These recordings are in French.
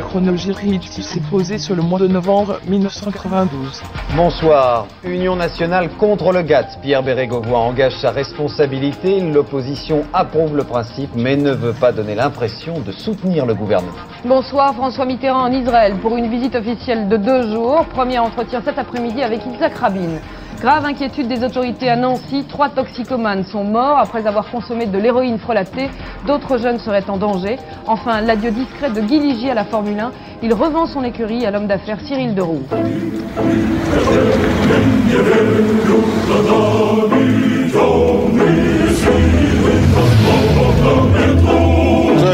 Le chronologie s'est posé sur le mois de novembre 1992. Bonsoir. Union nationale contre le GATT. Pierre Bérégovoy engage sa responsabilité. L'opposition approuve le principe mais ne veut pas donner l'impression de soutenir le gouvernement. Bonsoir. François Mitterrand en Israël pour une visite officielle de deux jours. Premier entretien cet après-midi avec Isaac Rabin. Grave inquiétude des autorités à Nancy. Trois toxicomanes sont morts après avoir consommé de l'héroïne frelatée. D'autres jeunes seraient en danger. Enfin, l'adieu discret de Guy Ligier à la Formule 1. Il revend son écurie à l'homme d'affaires Cyril Deroux.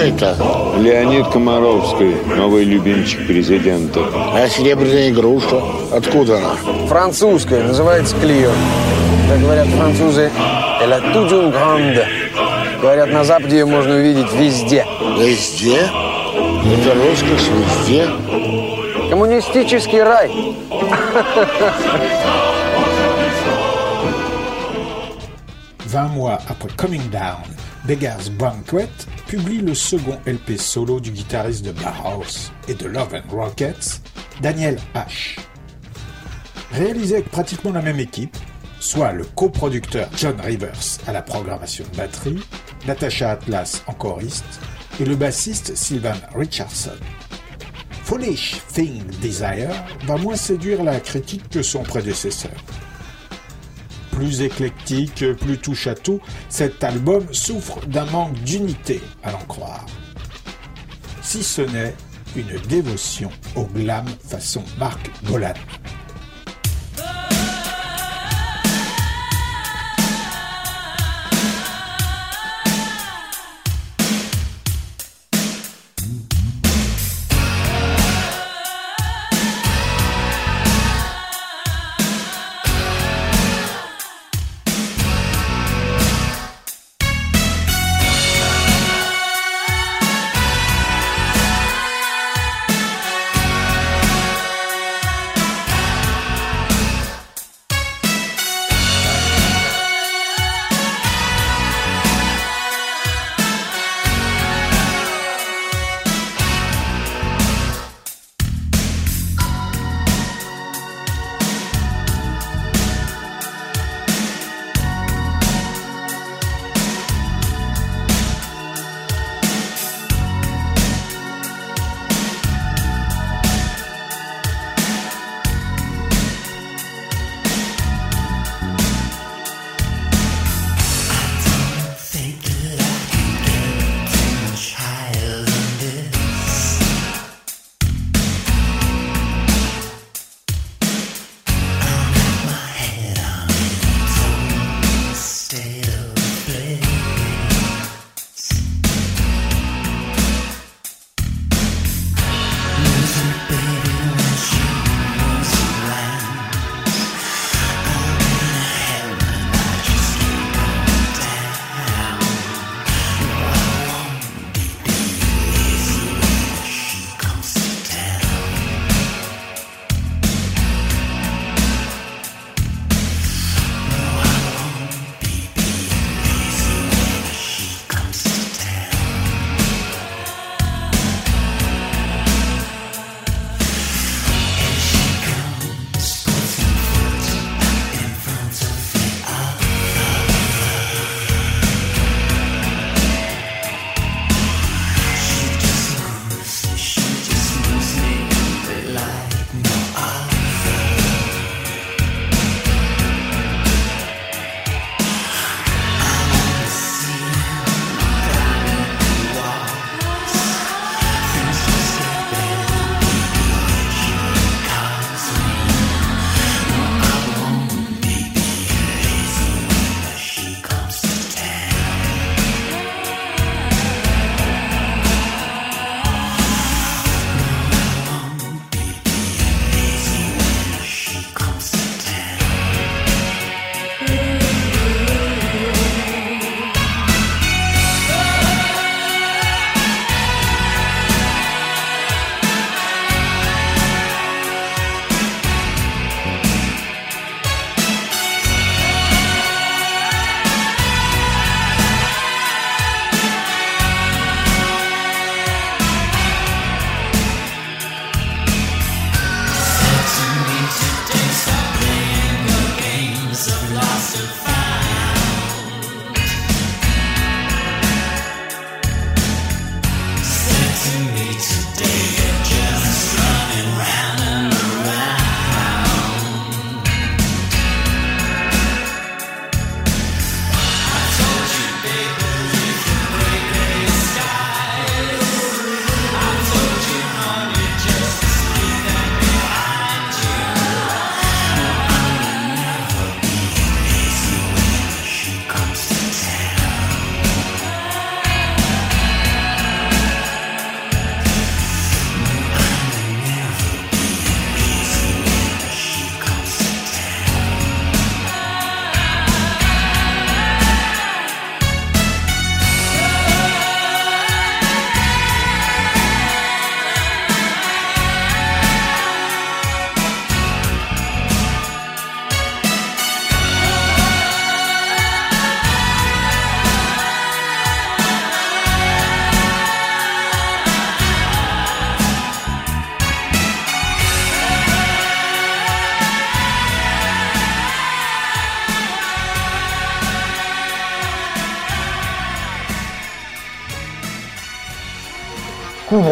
Это? Леонид Комаровский, новый любимчик президента. А серебряная игрушка? Откуда она? Французская, называется Клио. Как говорят французы, «Elle a une grande». Говорят, на Западе ее можно увидеть везде. Везде? Это роскошь везде? Коммунистический рай. Vingt mois après Coming Down, Beggar's Banquet publie le second LP solo du guitariste de Bauhaus et de Love and Rockets, Daniel H. Réalisé avec pratiquement la même équipe, soit le coproducteur John Rivers à la programmation de batterie, Natasha Atlas en choriste et le bassiste Sylvan Richardson. Foolish Thing Desire va moins séduire la critique que son prédécesseur. Plus éclectique, plus touche à tout, cet album souffre d'un manque d'unité, à l'en croire. Si ce n'est une dévotion au glam façon Marc Bolan.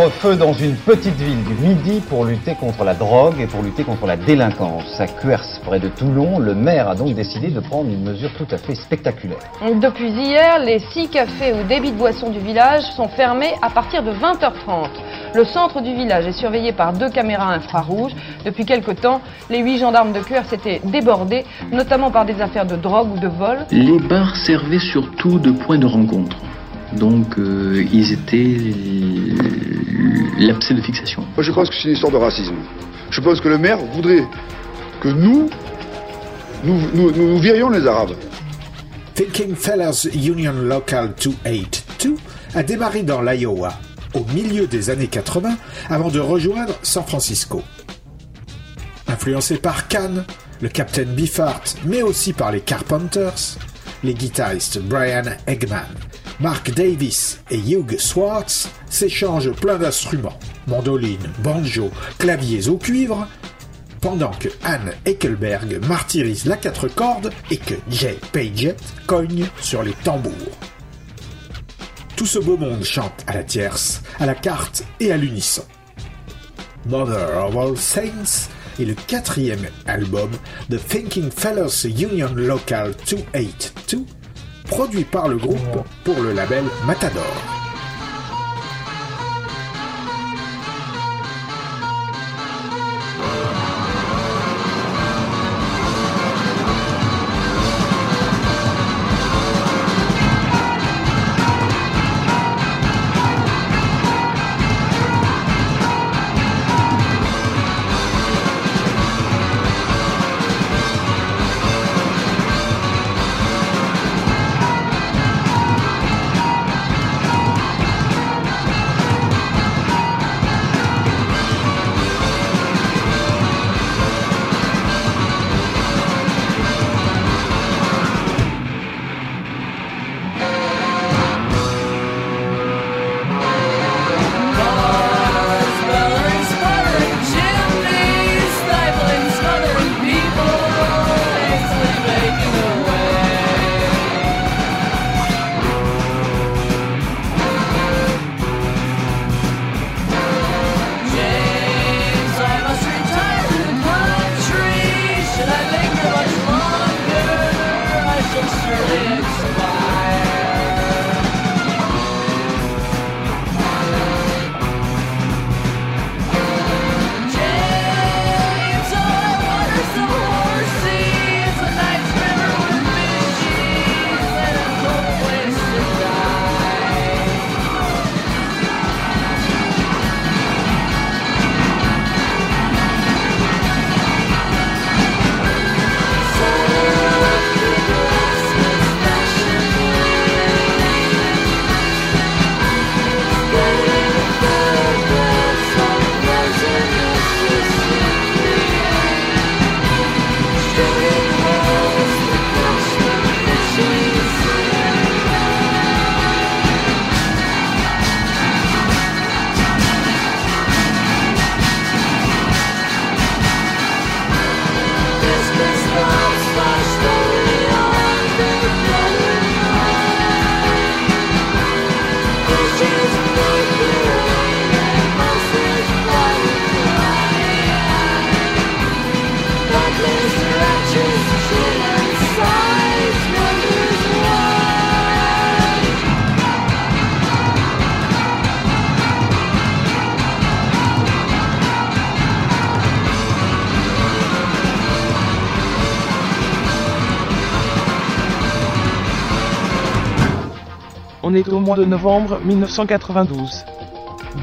Couvre-feu dans une petite ville du Midi pour lutter contre la drogue et pour lutter contre la délinquance. À Cuers, près de Toulon, le maire a donc décidé de prendre une mesure tout à fait spectaculaire. Depuis hier, les six cafés ou débits de boissons du village sont fermés à partir de 20h30. Le centre du village est surveillé par deux caméras infrarouges. Depuis quelque temps, les huit gendarmes de Cuers étaient débordés, notamment par des affaires de drogue ou de vol. Les bars servaient surtout de point de rencontre. Donc euh, ils étaient l'abcès de fixation. Moi je pense que c'est une histoire de racisme. Je pense que le maire voudrait que nous, nous, nous, nous virions les Arabes. Thinking Fellas Union Local 282 a démarré dans l'Iowa au milieu des années 80 avant de rejoindre San Francisco. Influencé par Khan, le Captain Beefheart, mais aussi par les Carpenters, les guitaristes Brian Eggman, Mark Davis et Hugh Swartz s'échangent plein d'instruments, mandoline, banjo, claviers au cuivre, pendant que Anne Eckelberg martyrise la quatre cordes et que Jay Paget cogne sur les tambours. Tout ce beau monde chante à la tierce, à la carte et à l'unisson. Mother of All Saints est le quatrième album de Thinking Fellows Union Local 282, produit par le groupe pour le label Matador. On est au mois de novembre 1992.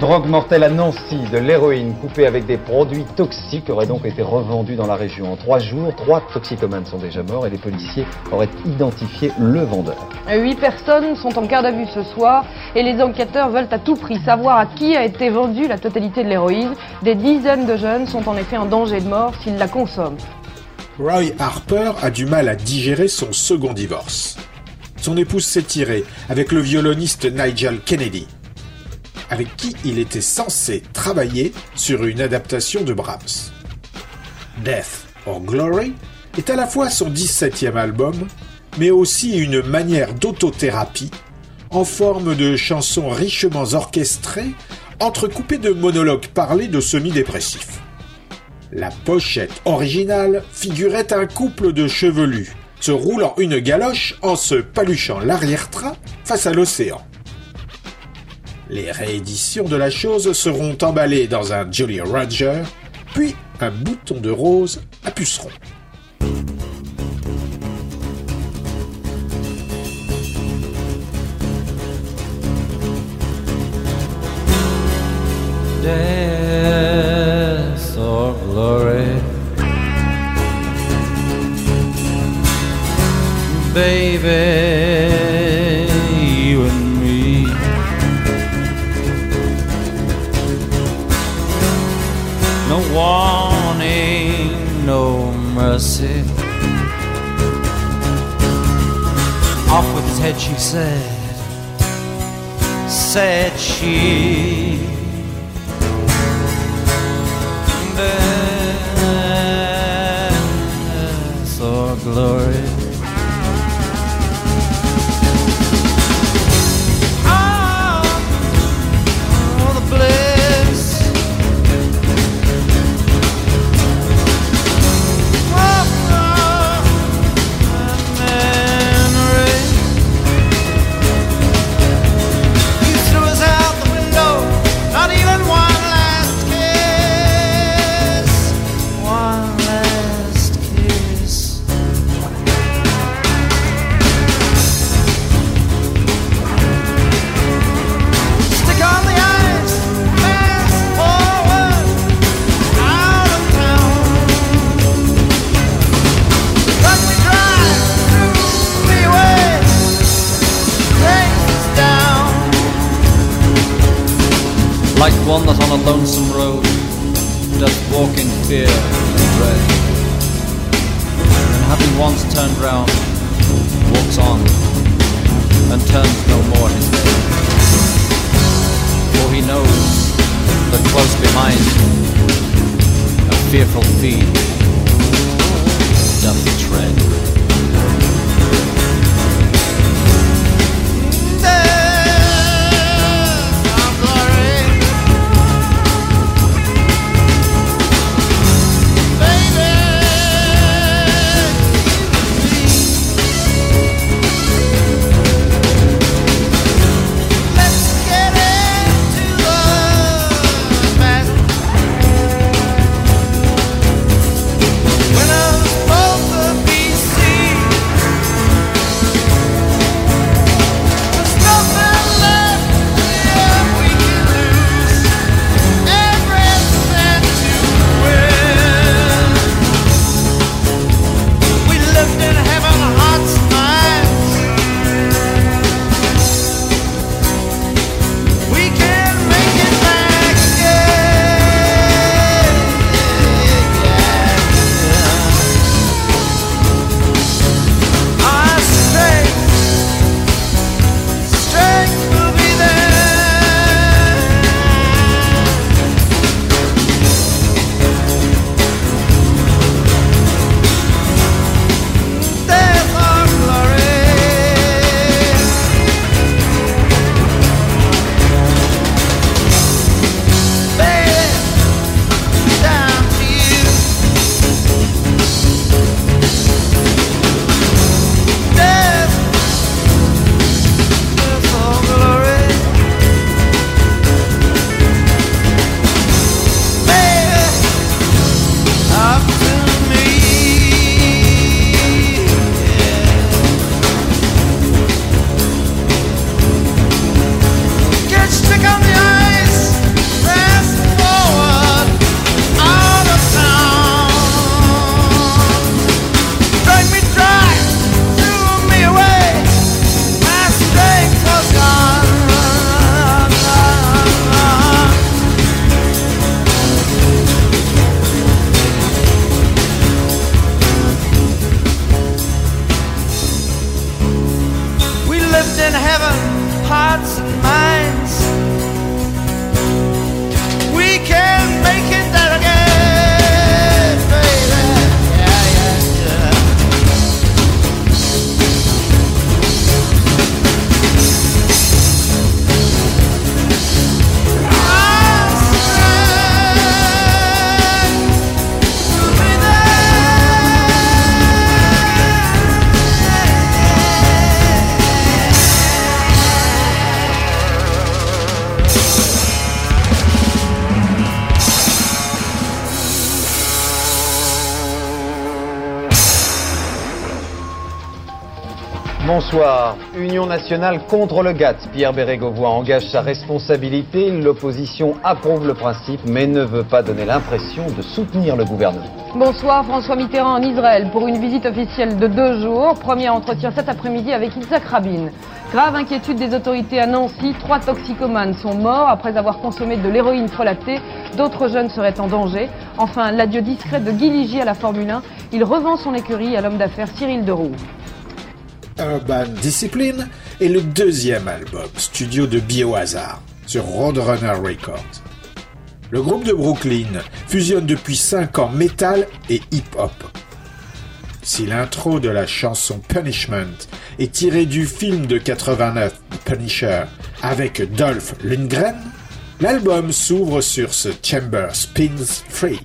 Drogue mortelle à Nancy, de l'héroïne coupée avec des produits toxiques aurait donc été revendue dans la région. En trois jours, trois toxicomanes sont déjà morts et les policiers auraient identifié le vendeur. Huit personnes sont en garde à vue ce soir et les enquêteurs veulent à tout prix savoir à qui a été vendue la totalité de l'héroïne. Des dizaines de jeunes sont en effet en danger de mort s'ils la consomment. Roy Harper a du mal à digérer son second divorce son épouse s'est tirée avec le violoniste Nigel Kennedy, avec qui il était censé travailler sur une adaptation de Brahms. Death or Glory est à la fois son 17e album, mais aussi une manière d'autothérapie en forme de chansons richement orchestrées, entrecoupées de monologues parlés de semi-dépressifs. La pochette originale figurait un couple de chevelus, se roulant une galoche en se paluchant l'arrière-train face à l'océan. Les rééditions de la chose seront emballées dans un Jolly Roger, puis un bouton de rose à puceron. like one that on a lonesome road does walk in fear and dread. And having once turned round, walks on and turns no more his head. For he knows that close behind a fearful fiend doth tread. Bonsoir. Union nationale contre le GATT. Pierre Bérégovoy engage sa responsabilité. L'opposition approuve le principe mais ne veut pas donner l'impression de soutenir le gouvernement. Bonsoir François Mitterrand en Israël pour une visite officielle de deux jours. Premier entretien cet après-midi avec Isaac Rabin. Grave inquiétude des autorités à Nancy. Trois toxicomanes sont morts après avoir consommé de l'héroïne frelatée. D'autres jeunes seraient en danger. Enfin, l'adieu discret de Guy Ligier à la Formule 1. Il revend son écurie à l'homme d'affaires Cyril Deroux. Urban Discipline est le deuxième album studio de Biohazard sur Roadrunner Records. Le groupe de Brooklyn fusionne depuis 5 ans metal et hip-hop. Si l'intro de la chanson Punishment est tirée du film de 89 Punisher avec Dolph Lundgren, l'album s'ouvre sur ce Chamber Spins Free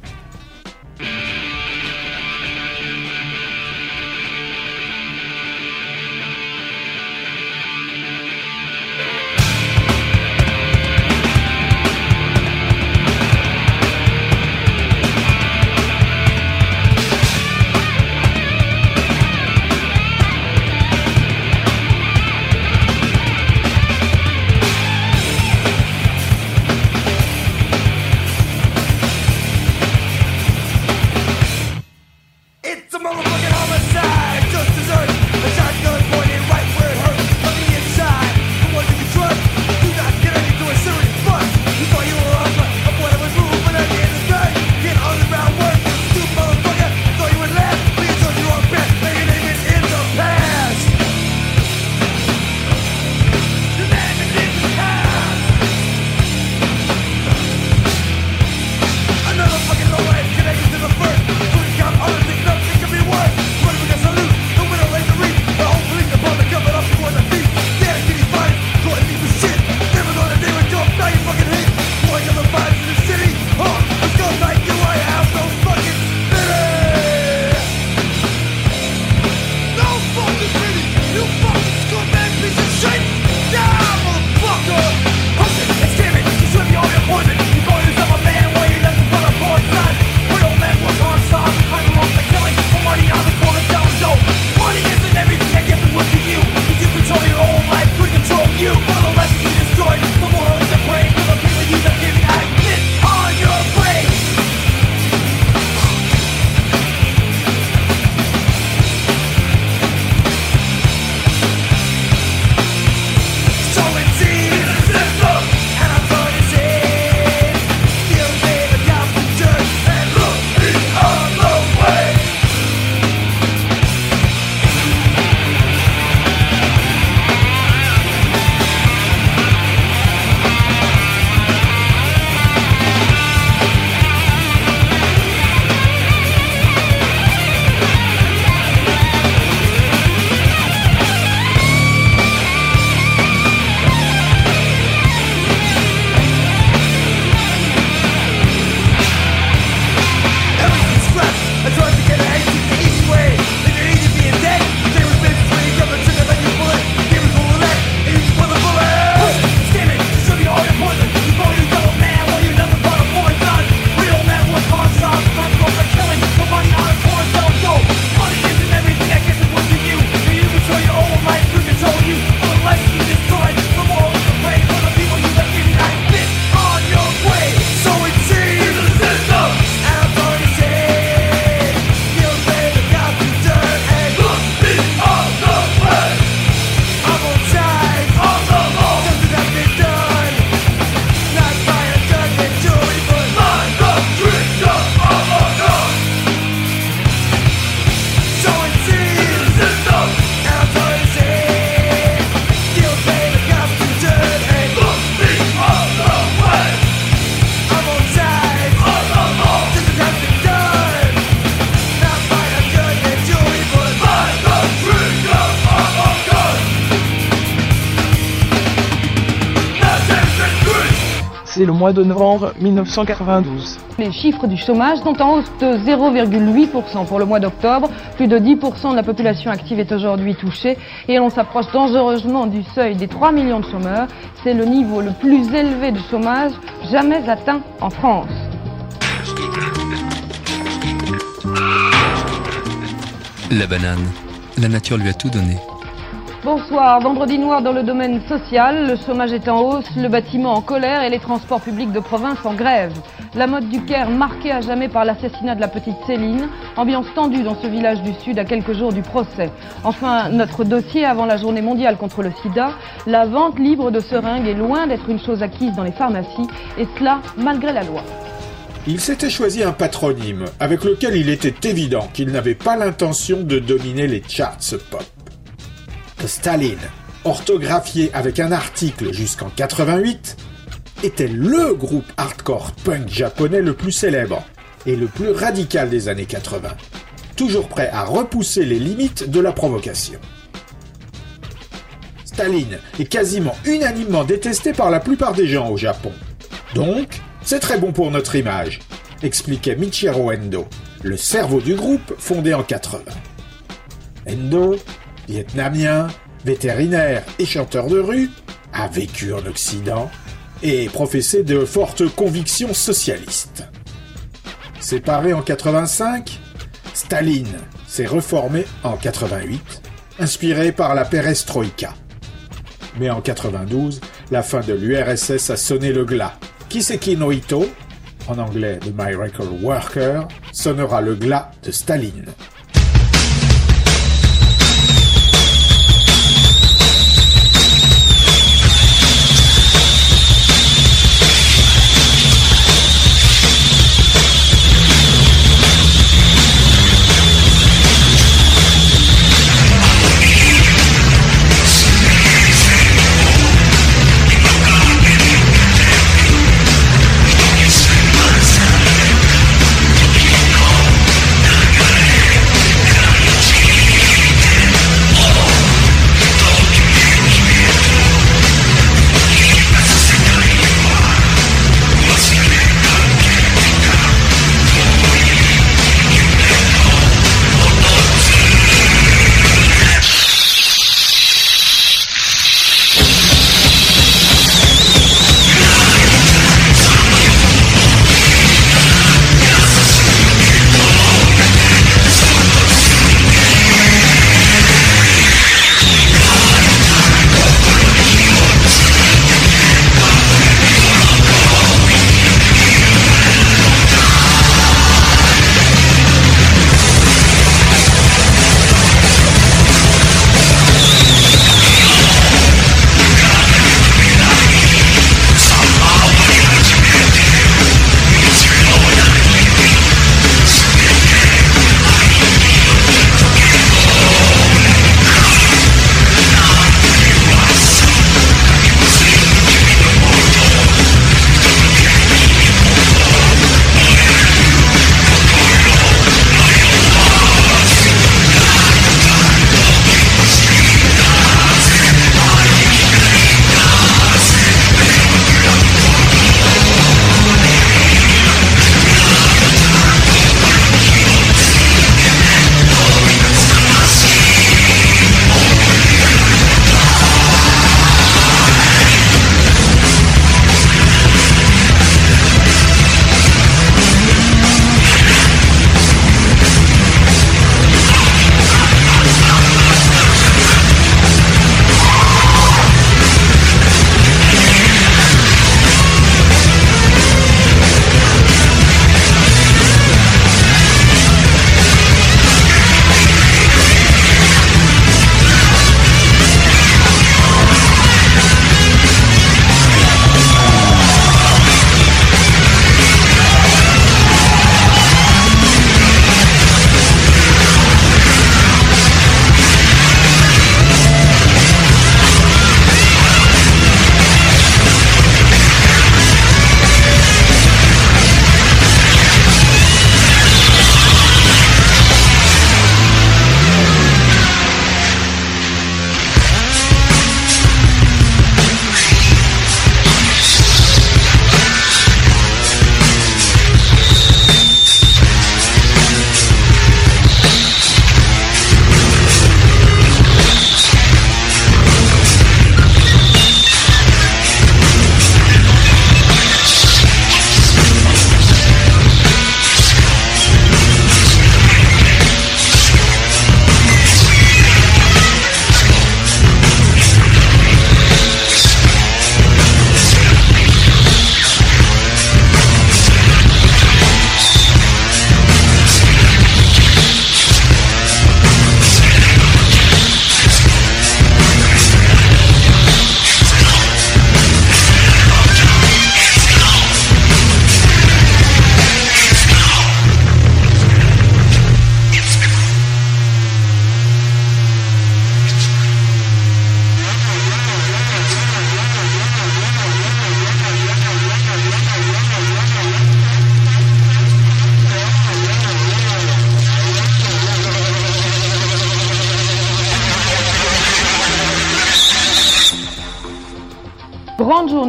mois de novembre 1992. Les chiffres du chômage sont en hausse de 0,8% pour le mois d'octobre. Plus de 10% de la population active est aujourd'hui touchée et on s'approche dangereusement du seuil des 3 millions de chômeurs. C'est le niveau le plus élevé de chômage jamais atteint en France. La banane, la nature lui a tout donné. Bonsoir. Vendredi noir dans le domaine social. Le chômage est en hausse, le bâtiment en colère et les transports publics de province en grève. La mode du Caire marquée à jamais par l'assassinat de la petite Céline. Ambiance tendue dans ce village du Sud à quelques jours du procès. Enfin, notre dossier avant la journée mondiale contre le sida. La vente libre de seringues est loin d'être une chose acquise dans les pharmacies. Et cela malgré la loi. Il s'était choisi un patronyme avec lequel il était évident qu'il n'avait pas l'intention de dominer les charts pop. Staline, orthographié avec un article jusqu'en 88, était LE groupe hardcore punk japonais le plus célèbre et le plus radical des années 80, toujours prêt à repousser les limites de la provocation. Staline est quasiment unanimement détesté par la plupart des gens au Japon. Donc, c'est très bon pour notre image, expliquait Michiro Endo, le cerveau du groupe fondé en 80. Endo, vietnamien, vétérinaire et chanteur de rue, a vécu en Occident et professé de fortes convictions socialistes. Séparé en 85, Staline s'est reformé en 88, inspiré par la perestroïka. Mais en 92, la fin de l'URSS a sonné le glas. Kiseki no Ito, en anglais The Miracle Worker, sonnera le glas de Staline.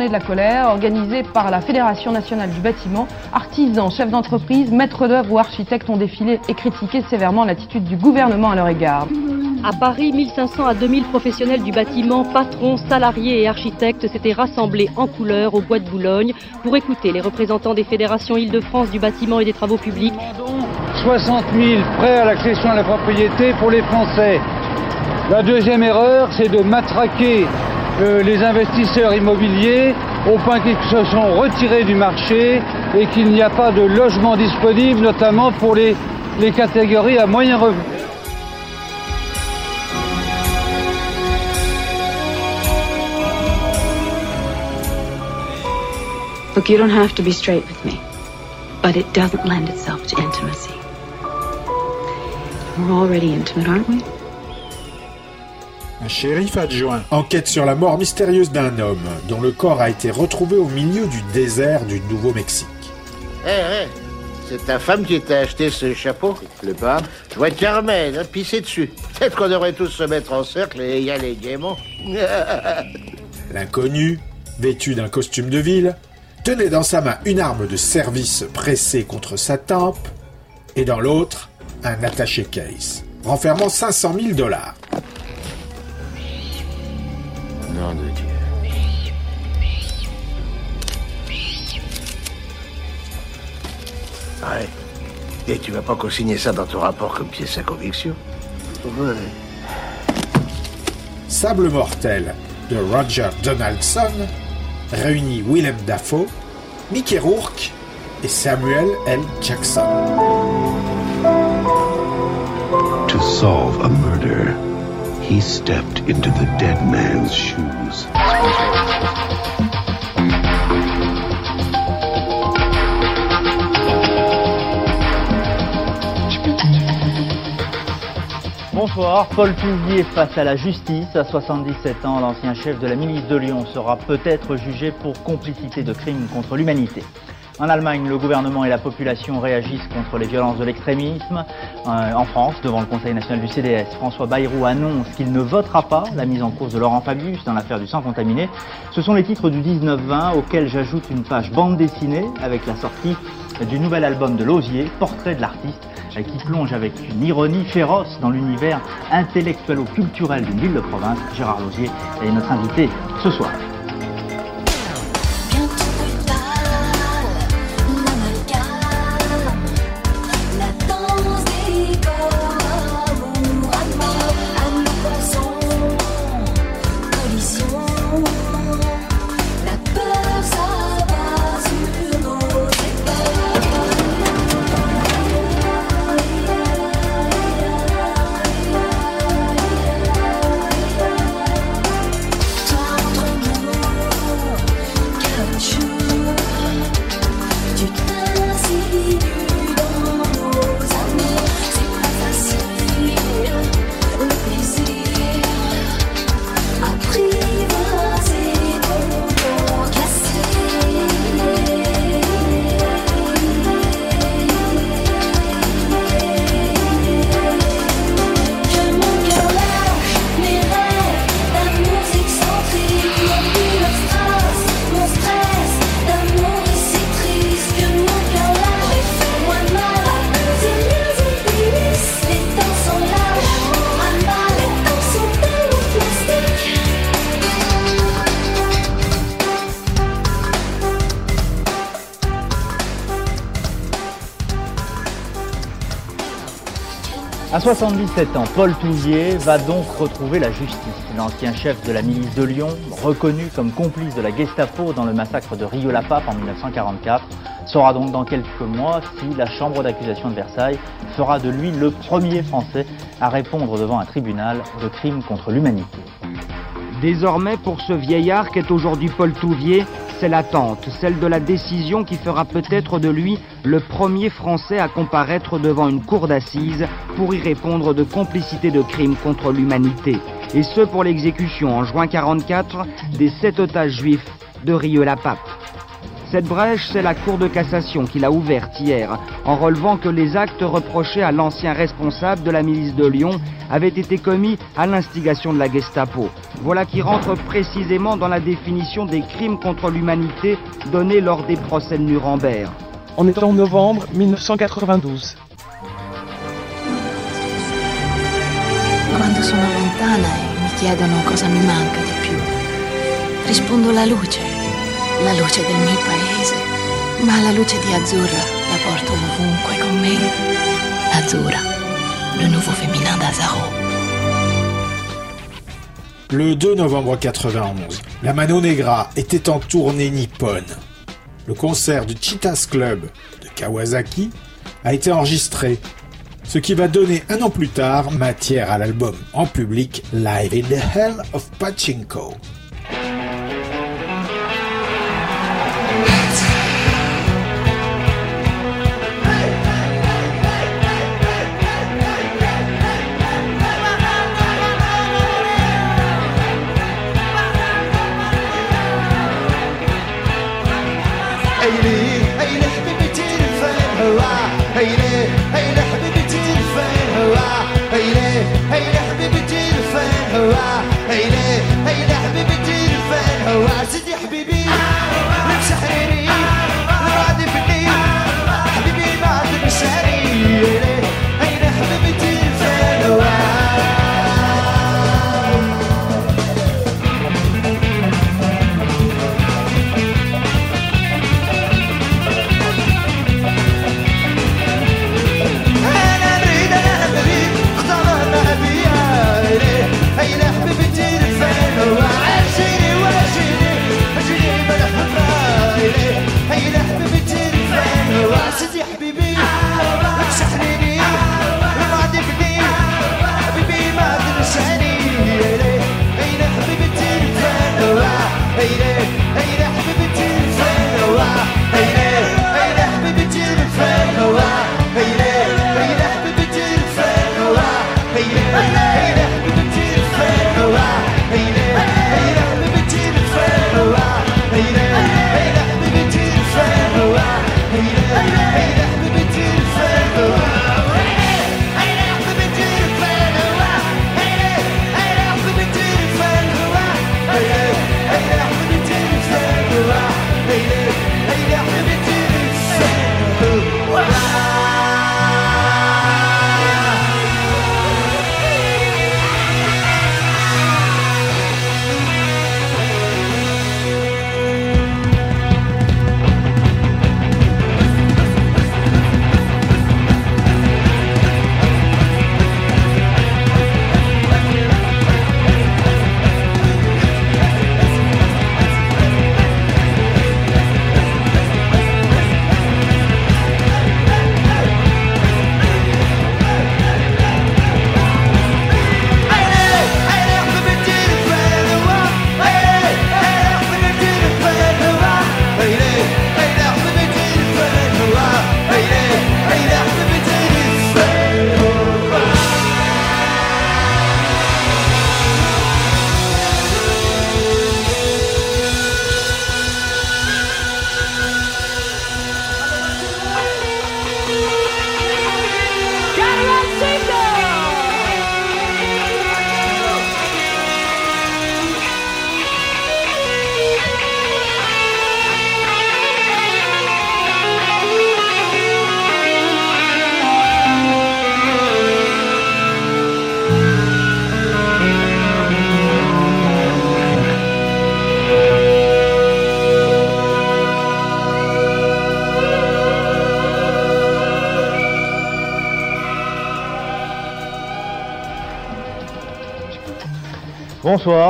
Journée de la colère organisée par la Fédération nationale du bâtiment. Artisans, chefs d'entreprise, maîtres d'œuvre ou architectes ont défilé et critiqué sévèrement l'attitude du gouvernement à leur égard. À Paris, 1500 à 2000 professionnels du bâtiment, patrons, salariés et architectes s'étaient rassemblés en couleur au Bois de Boulogne pour écouter les représentants des fédérations Île-de-France du bâtiment et des travaux publics. 60 000 prêts à l'accession à la propriété pour les Français. La deuxième erreur, c'est de matraquer les investisseurs immobiliers au point qu'ils se sont retirés du marché et qu'il n'y a pas de logement disponible, notamment pour les, les catégories à moyen revenu. Look, you don't have to be straight with me, but it doesn't lend itself to intimacy. We're already intimate, aren't we? Un shérif adjoint enquête sur la mort mystérieuse d'un homme dont le corps a été retrouvé au milieu du désert du Nouveau-Mexique. Hé, hé, c'est ta femme qui t'a acheté ce chapeau Le pas Je vois Carmen, hein, pisser dessus. Peut-être qu'on devrait tous se mettre en cercle et y aller gaiement. L'inconnu, vêtu d'un costume de ville, tenait dans sa main une arme de service pressée contre sa tempe et dans l'autre un attaché case renfermant 500 000 dollars. Et tu vas pas co-signer ça dans ton rapport comme pièce à conviction Ouais. Sable mortel de Roger Donaldson réunit Willem Dafoe, Mickey Rourke et Samuel L. Jackson. To solve a murder, he stepped into the dead man's shoes. Bonsoir, Paul Touvier face à la justice. À 77 ans, l'ancien chef de la milice de Lyon sera peut-être jugé pour complicité de crimes contre l'humanité. En Allemagne, le gouvernement et la population réagissent contre les violences de l'extrémisme. Euh, en France, devant le Conseil national du CDS, François Bayrou annonce qu'il ne votera pas la mise en cause de Laurent Fabius dans l'affaire du sang contaminé. Ce sont les titres du 19-20 auxquels j'ajoute une page bande dessinée avec la sortie du nouvel album de Lausier, Portrait de l'artiste, euh, qui plonge avec une ironie féroce dans l'univers intellectuelo-culturel d'une ville de province. Gérard Lausier est notre invité ce soir. 77 ans, Paul Touvier va donc retrouver la justice. L'ancien chef de la milice de Lyon, reconnu comme complice de la Gestapo dans le massacre de Rio-la-Pape en 1944, saura donc dans quelques mois si la chambre d'accusation de Versailles fera de lui le premier Français à répondre devant un tribunal de crimes contre l'humanité. Désormais, pour ce vieillard qu'est aujourd'hui Paul Touvier, c'est l'attente, celle de la décision qui fera peut-être de lui le premier Français à comparaître devant une cour d'assises pour y répondre de complicité de crimes contre l'humanité. Et ce pour l'exécution en juin 44 des sept otages juifs de Rieux-la-Pape. Cette brèche, c'est la Cour de cassation qui l'a ouverte hier, en relevant que les actes reprochés à l'ancien responsable de la milice de Lyon avaient été commis à l'instigation de la Gestapo. Voilà qui rentre précisément dans la définition des crimes contre l'humanité donnée lors des procès de Nuremberg. On est en novembre 1992. Quando sono lontana e mi chiedono cosa mi manca di più, rispondo la luce, la luce del mio paese, ma la luce di Azzurra la porto ovunque con me. Azzurra, le nouveau féminin d'Azaro. Le 2 novembre 91, la Mano Negra était en tournée nippone. Le concert du Cheetahs Club de Kawasaki a été enregistré, ce qui va donner un an plus tard matière à l'album en public Live in the Hell of Pachinko.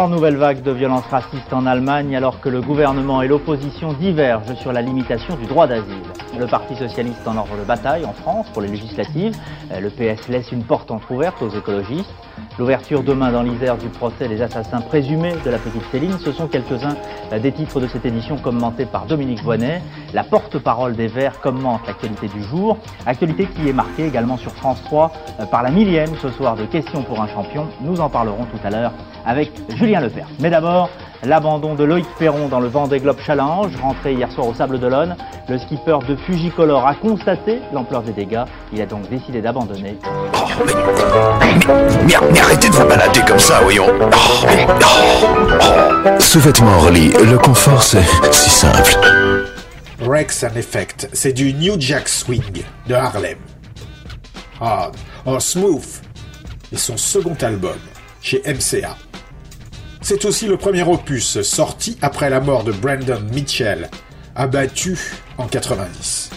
Bonsoir, nouvelle vague de violences racistes en Allemagne alors que le gouvernement et l'opposition divergent sur la limitation du droit d'asile. Le Parti socialiste en ordre de bataille en France pour les législatives, Euh, le PS laisse une porte entrouverte aux écologistes. L'ouverture demain dans l'Isère du procès des assassins présumés de la petite Céline, ce sont quelques-uns des titres de cette édition commentés par Dominique Voynet. La porte-parole des Verts commente l'actualité du jour, actualité qui est marquée également sur France 3 euh, par la millième ce soir de Questions pour un champion. Nous en parlerons tout à l'heure avec Julien Lepers. Mais d'abord, l'abandon de Loïc Perron dans le Vendée Globe Challenge, rentré hier soir au Sable d'Olonne. Le skipper de Fujicolor a constaté l'ampleur des dégâts. Il a donc décidé d'abandonner. Mais, mais arrêtez de vous balader comme ça, voyons. Oh, mais- oh, oh. Sous-vêtements Orly, le confort c'est si simple. Rex and Effect, c'est du New Jack Swing de Harlem. Hard or Smooth est son second album chez MCA. C'est aussi le premier opus sorti après la mort de Brandon Mitchell, abattu en 90.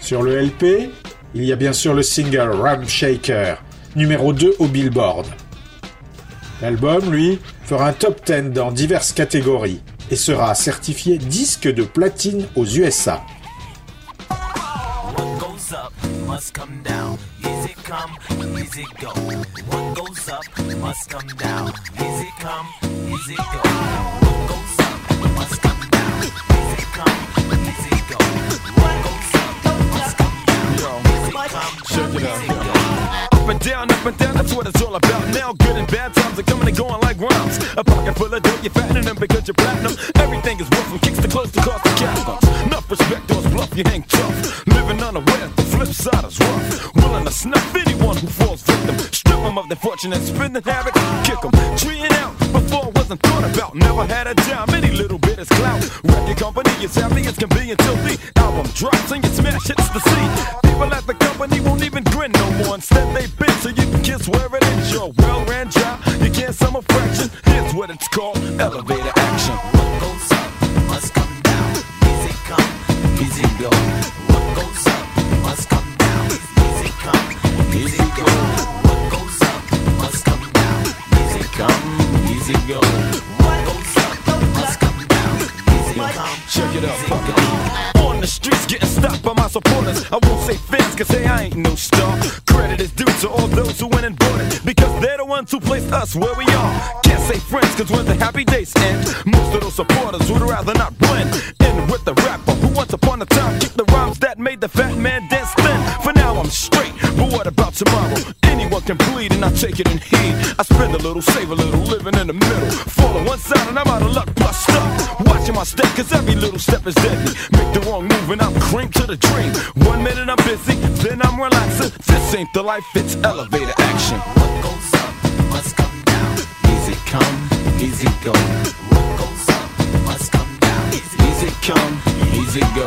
Sur le LP, il y a bien sûr le single Ram Shaker, numéro 2 au Billboard. L'album, lui, fera un top 10 dans diverses catégories et sera certifié disque de platine aux USA. Must come down. Easy come, easy go. What goes up must come down. Easy come, easy go. What goes up must come down. Easy come, easy go. What goes up must come down. Easy come, easy go. And down, up and down, that's what it's all about. Now good and bad times are coming and going like rhymes. A pocket full of dough, you're fattening them because you're platinum. Everything is worth from kicks to close to cost to cash Enough respect, those bluff, you hang tough. Living unaware, the flip side is rough. Willing to snuff anyone who falls victim. Strip them of their fortune and spin the havoc. Kick them, treeing out before it wasn't thought about. Never had a dime, any little bit is clout. Record company is happy as can be until the album drops and you smash hits the seed. People at the company won't even grin no more. Instead, they bend so you can kiss where it is. You're well ran job, you can't sum a fraction. Here's what it's called elevator action. What goes up must come down. Easy come, easy go. No star. Credit is due to all those who went and bought it. Because they're the ones who placed us where we the life, it's elevator action. What goes up must come down. Easy come, easy go. What goes up must come down. Easy come, easy go.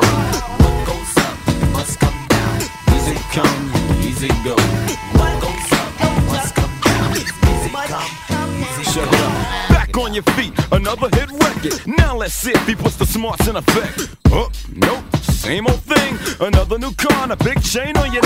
What goes up must come down. Easy come, easy go. What goes up must come down. Easy come, easy go. Back on your feet, another hit record. Now let's see if he puts the smarts in effect. Oh, nope, same old thing. Another new car and a big chain on your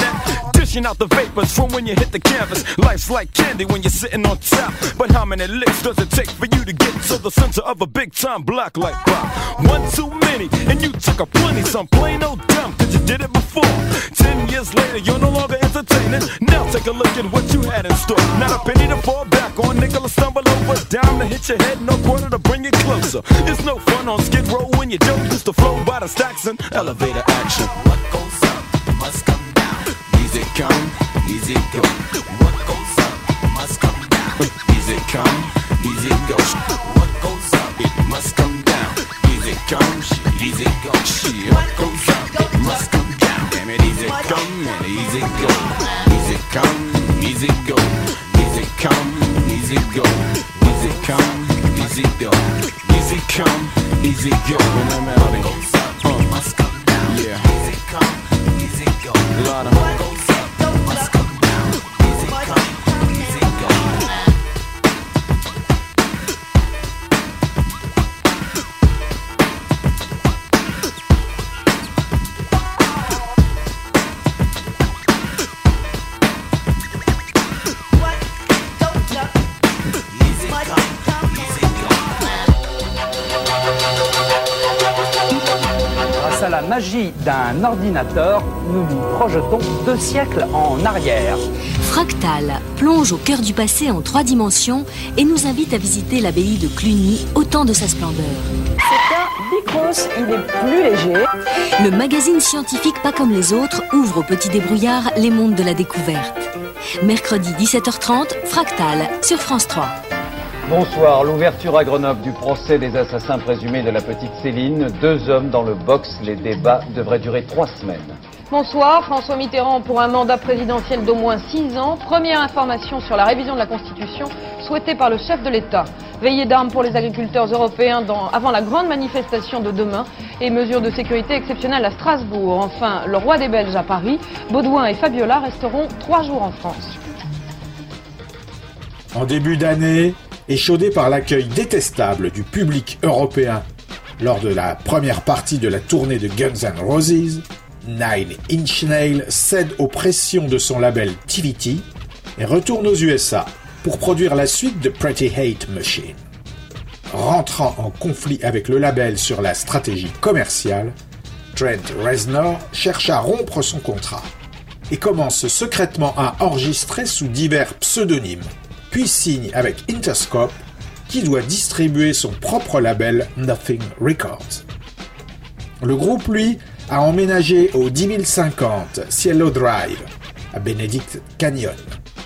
Dishing out the vapors from when you hit the canvas. Life's like candy when you're sitting on top. But how many licks does it take for you to get to the center of a big time block like pop? One too many, and you took a plenty. Some plain old dumb, cause you did it before. Ten years later, you're no longer entertaining. Now take a look at what you had in store. Not a penny to fall back on, nickel stumble over, dime to hit your head, no quarter to bring you closer. It's no fun on skid row when you don't used to flow by the stacks and elevator action. What goes up must come down. Easy come, easy go. What goes up must come down. Easy come, easy go. What goes up It must come down. Easy come, easy go. Shit goes up, it must come down. Damn it, easy come and easy go. Easy come, easy go. Easy come, easy go. Easy come, easy go. Easy come, easy go. When I'm out in uh, must come down. yeah, Easy come, easy go. a lot of d'un ordinateur, nous nous projetons deux siècles en arrière. Fractal plonge au cœur du passé en trois dimensions et nous invite à visiter l'abbaye de Cluny au temps de sa splendeur. C'est un Bicros, il est plus léger. Le magazine scientifique Pas comme les autres ouvre au petit débrouillard les mondes de la découverte. Mercredi 17h30, Fractal sur France 3. Bonsoir. L'ouverture à Grenoble du procès des assassins présumés de la petite Céline. Deux hommes dans le box. Les débats devraient durer trois semaines. Bonsoir, François Mitterrand pour un mandat présidentiel d'au moins 6 ans. Première information sur la révision de la Constitution souhaitée par le chef de l'État. Veillée d'armes pour les agriculteurs européens dans- avant la grande manifestation de demain et mesures de sécurité exceptionnelles à Strasbourg. Enfin, le roi des Belges à Paris. Baudouin et Fabiola resteront trois jours en France. En début d'année, échaudé par l'accueil détestable du public européen lors de la première partie de la tournée de Guns N' Roses, Nine Inch Nails cède aux pressions de son label TVT et retourne aux USA pour produire la suite de Pretty Hate Machine. Rentrant en conflit avec le label sur la stratégie commerciale, Trent Reznor cherche à rompre son contrat et commence secrètement à enregistrer sous divers pseudonymes, puis signe avec Interscope, qui doit distribuer son propre label Nothing Records. Le groupe, lui, a emménagé au 10050 Cielo Drive, à Benedict Canyon,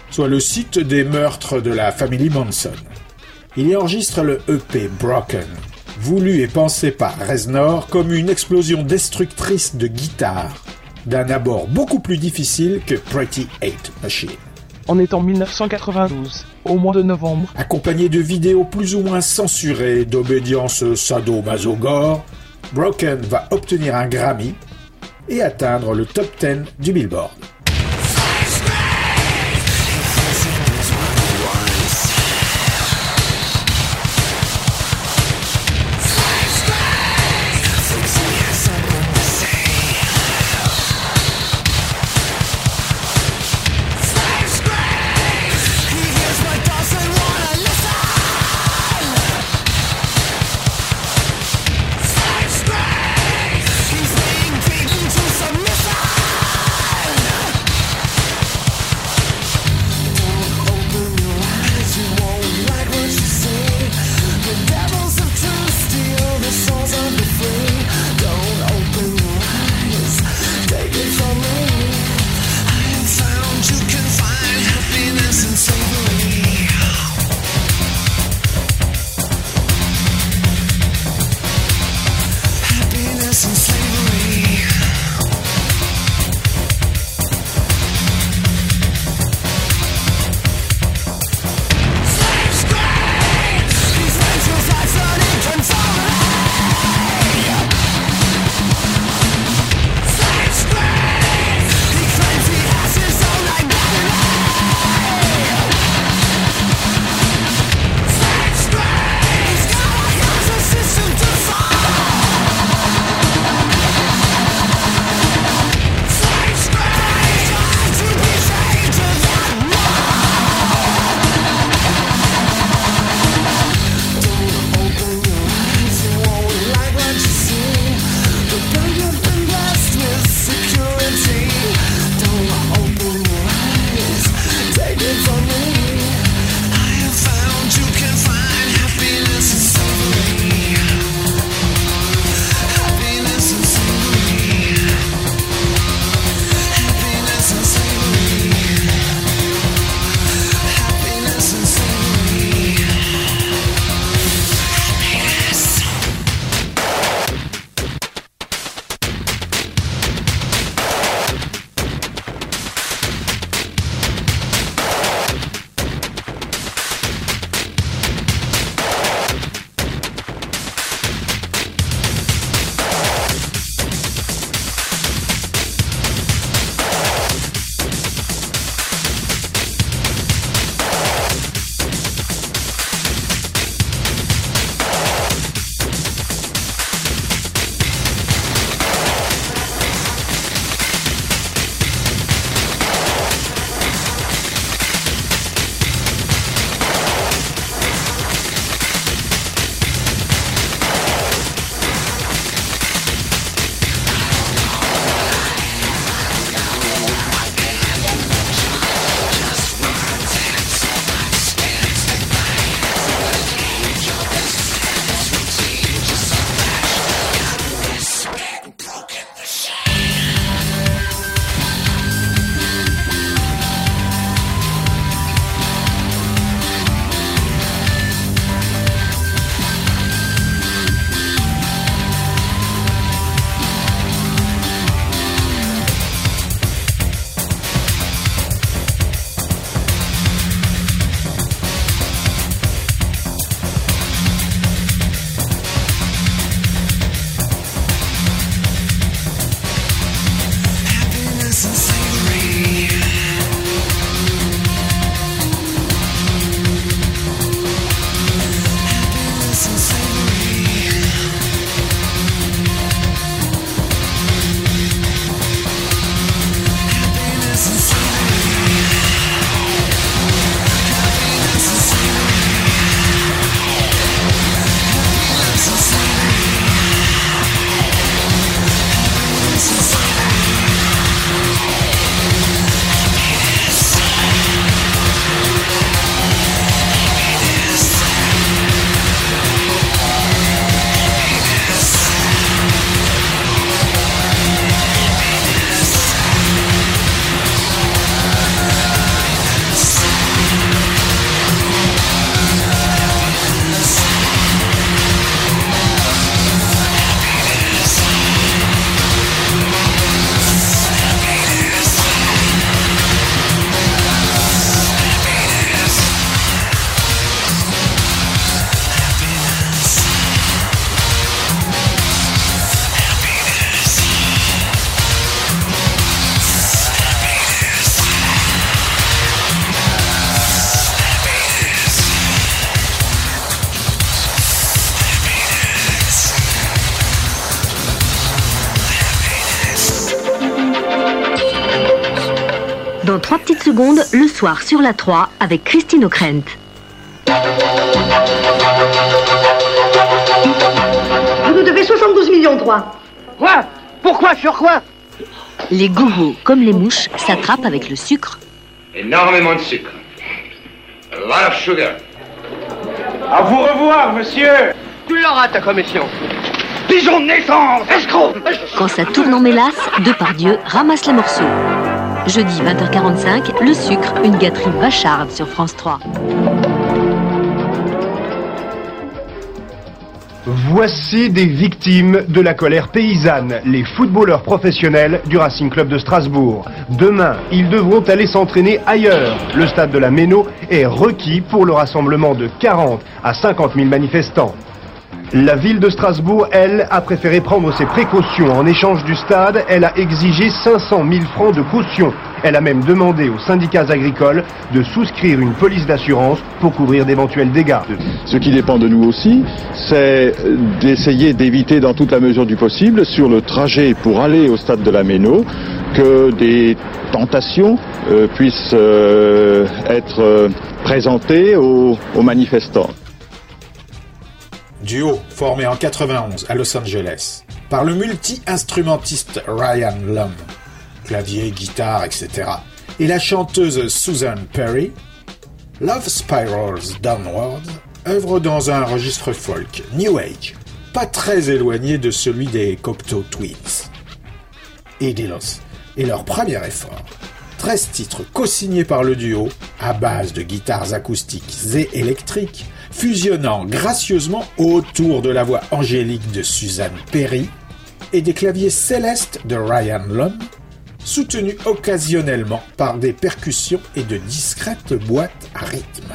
soit le site des meurtres de la famille Manson. Il y enregistre le EP Broken, voulu et pensé par Reznor comme une explosion destructrice de guitare, d'un abord beaucoup plus difficile que Pretty Hate Machine. On est en 1992, au mois de novembre. Accompagné de vidéos plus ou moins censurées d'obédience sado-maso-gore, Broken va obtenir un Grammy et atteindre le top 10 du Billboard. Soir sur la 3 avec Christine O'Krent. Vous nous devez 72 millions droits. Quoi? Pourquoi Sur quoi? Les gogos, comme les mouches, s'attrapent avec le sucre. Énormément de sucre. A lot of sugar. À vous revoir, monsieur Tu l'auras, ta commission Pigeon de naissance Escroc Quand ça tourne en mélasse, Depardieu ramasse les morceaux. Jeudi 20h45, le sucre, une gâterie vacharde sur France 3. Voici des victimes de la colère paysanne, les footballeurs professionnels du Racing Club de Strasbourg. Demain, ils devront aller s'entraîner ailleurs. Le stade de la Méno est requis pour le rassemblement de 40 à 50 000 manifestants. La ville de Strasbourg, elle, a préféré prendre ses précautions. En échange du stade, elle a exigé 500 000 francs de caution. Elle a même demandé aux syndicats agricoles de souscrire une police d'assurance pour couvrir d'éventuels dégâts. Ce qui dépend de nous aussi, c'est d'essayer d'éviter dans toute la mesure du possible, sur le trajet pour aller au stade de la Méno, que des tentations euh, puissent euh, être euh, présentées aux, aux manifestants. Duo formé en 91 à Los Angeles par le multi-instrumentiste Ryan Lum, clavier, guitare, etc., et la chanteuse Susan Perry, Love Spirals Downward œuvre dans un registre folk, New Age, pas très éloigné de celui des Cocteau Twins. Edilos est leur premier effort. 13 titres co-signés par le duo, à base de guitares acoustiques et électriques, fusionnant gracieusement autour de la voix angélique de Suzanne Perry et des claviers célestes de Ryan Lum, soutenus occasionnellement par des percussions et de discrètes boîtes à rythme.